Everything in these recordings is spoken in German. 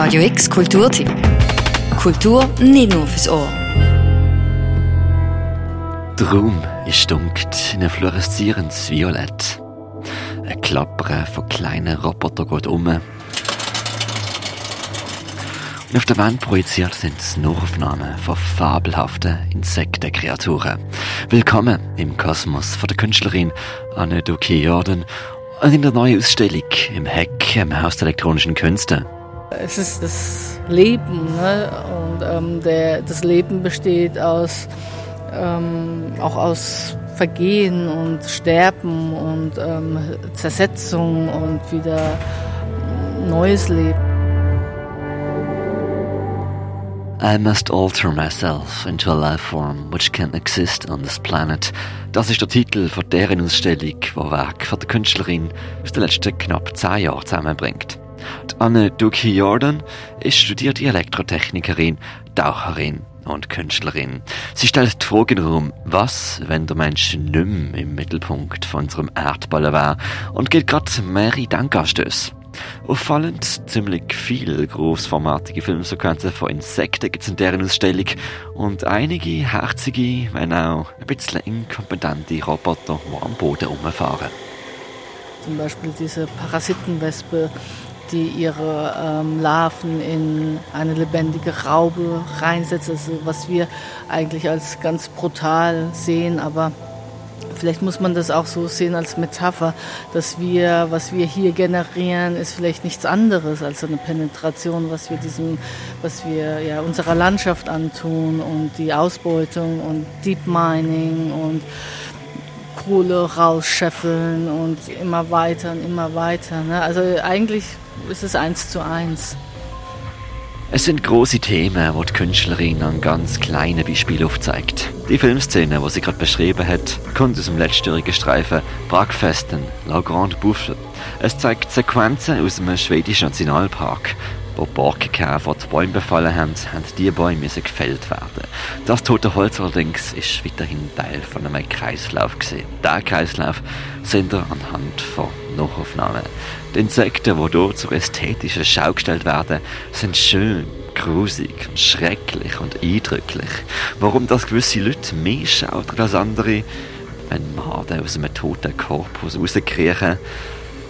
Radio X Kulturtipp. Kultur nicht nur fürs Ohr. Der Raum ist dunkel in ein fluoreszierendes Violett. Ein Klappern von kleinen Robotern geht um. Und auf der Wand projiziert sind Nachaufnahmen von fabelhaften Insektenkreaturen. Willkommen im Kosmos von der Künstlerin Anne Duque Jordan und in der neuen Ausstellung im Heck im Haus der elektronischen Künste. Es ist das Leben ne? und ähm, der, das Leben besteht aus ähm, auch aus Vergehen und Sterben und ähm, Zersetzung und wieder neues Leben. I must alter myself into a life form which can exist on this planet. Das ist der Titel von deren Ausstellung, die Werk von der Künstlerin aus den letzten knapp zehn Jahren zusammenbringt. Anne Duki Jordan ist studierte Elektrotechnikerin, Taucherin und Künstlerin. Sie stellt die Frage in den was, wenn der Mensch nicht im Mittelpunkt von unserem Erdball wäre und geht gerade mehrere Denkanstöße. Auffallend ziemlich viele großformatige Filmsequenzen von Insekten gibt es in deren Ausstellung und einige herzige, wenn auch ein bisschen inkompetente Roboter, die am Boden rumfahren. Zum Beispiel diese Parasitenwespe, die ihre ähm, Larven in eine lebendige Raube reinsetzt, also was wir eigentlich als ganz brutal sehen, aber Vielleicht muss man das auch so sehen als Metapher, dass wir, was wir hier generieren, ist vielleicht nichts anderes als eine Penetration, was wir diesem, was wir ja unserer Landschaft antun und die Ausbeutung und Deep Mining und Kohle rausscheffeln und immer weiter und immer weiter. Ne? Also eigentlich ist es eins zu eins. Es sind große Themen, wo die Künstlerin an ganz kleinen Beispielen aufzeigt. Die Filmszene, die sie gerade beschrieben hat, kommt aus dem letztjährigen Streifen Bragfesten, La Grande Bouffle. Es zeigt Sequenzen aus einem schwedischen Nationalpark. Wo Borkenkäfer die Bäume befallen haben, haben diese Bäume müssen gefällt werden. Das tote Holz allerdings ist weiterhin Teil von einem Kreislauf gesehen. Der Kreislauf sind wir anhand von Nachaufnahmen. Die Insekten, die hier zur ästhetischen Schau gestellt werden, sind schön, grusig schrecklich und eindrücklich. Warum das gewisse Leute mehr schaut als andere, wenn Maden aus einem toten Korpus rauskriechen,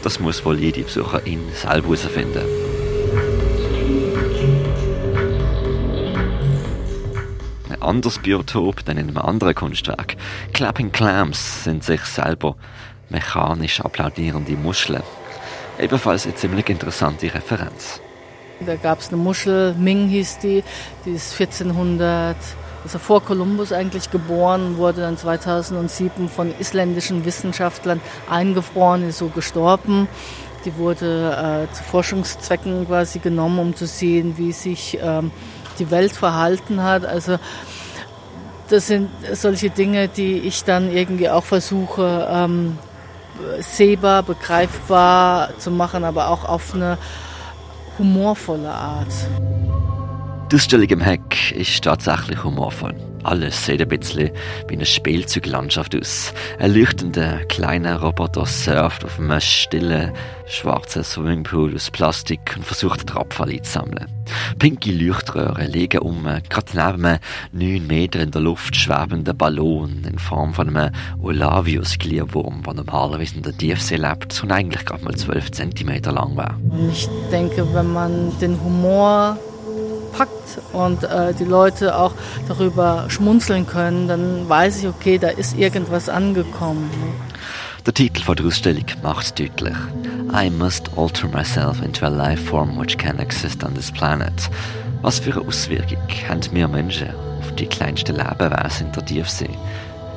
das muss wohl jede Besucherin selber herausfinden. Anderes Biotop, dann in einem anderen Kunstwerk. Clapping Clams sind sich selber mechanisch applaudierende Muscheln. Ebenfalls eine ziemlich interessante Referenz. Da gab es eine Muschel, Ming hieß die, die ist 1400, also vor Kolumbus eigentlich geboren, wurde dann 2007 von isländischen Wissenschaftlern eingefroren, ist so gestorben. Die wurde äh, zu Forschungszwecken quasi genommen, um zu sehen, wie sich ähm, die Welt verhalten hat. Also das sind solche Dinge, die ich dann irgendwie auch versuche ähm, sehbar, begreifbar zu machen, aber auch auf eine humorvolle Art. Die Ausstellung im Heck ist tatsächlich humorvoll. Alles sieht ein bisschen wie eine Spielzeuglandschaft aus. Ein leuchtender kleiner Roboter surft auf einem stillen, schwarzen Swimmingpool aus Plastik und versucht Abfall einzusammeln. Pinke Leuchtröhren liegen um, gerade neben einem 9 Meter in der Luft schwebenden Ballon in Form von einem Olavius-Glierwurm, der normalerweise in der Tiefsee lebt und eigentlich gerade mal 12 cm lang wäre. Ich denke, wenn man den Humor packt und äh, die Leute auch darüber schmunzeln können, dann weiß ich, okay, da ist irgendwas angekommen. Der Titel von der Ausstellung macht deutlich. I must alter myself into a life form which can exist on this planet. Was für eine Auswirkung haben wir Menschen auf die kleinsten Lebewesen in der Tiefsee?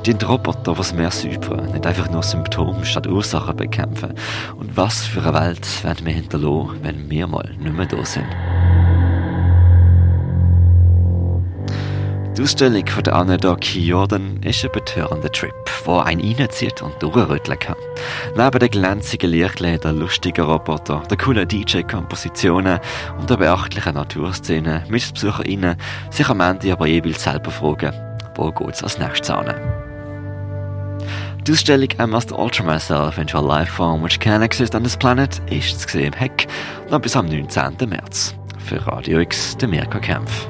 Die Roboter, was mehr säubern, nicht einfach nur Symptome statt Ursachen bekämpfen. Und was für eine Welt werden wir hinterlassen, wenn wir mal nicht mehr da sind? Die Ausstellung von der Anne Doki Jordan ist ein betörender Trip, wo einen reinzieht und durchrütteln kann. Neben den glänzigen Lichtläden, lustigen Roboter, den coolen DJ-Kompositionen und der beachtlichen Naturszene müssen die BesucherInnen sich am Ende aber jeweils selber fragen, wo geht's als nächstes an? Die Ausstellung I Must Alter Myself into a Life Form which can exist on this planet ist zu sehen im Heck noch bis am 19. März. Für Radio X, der Mirka Kempf.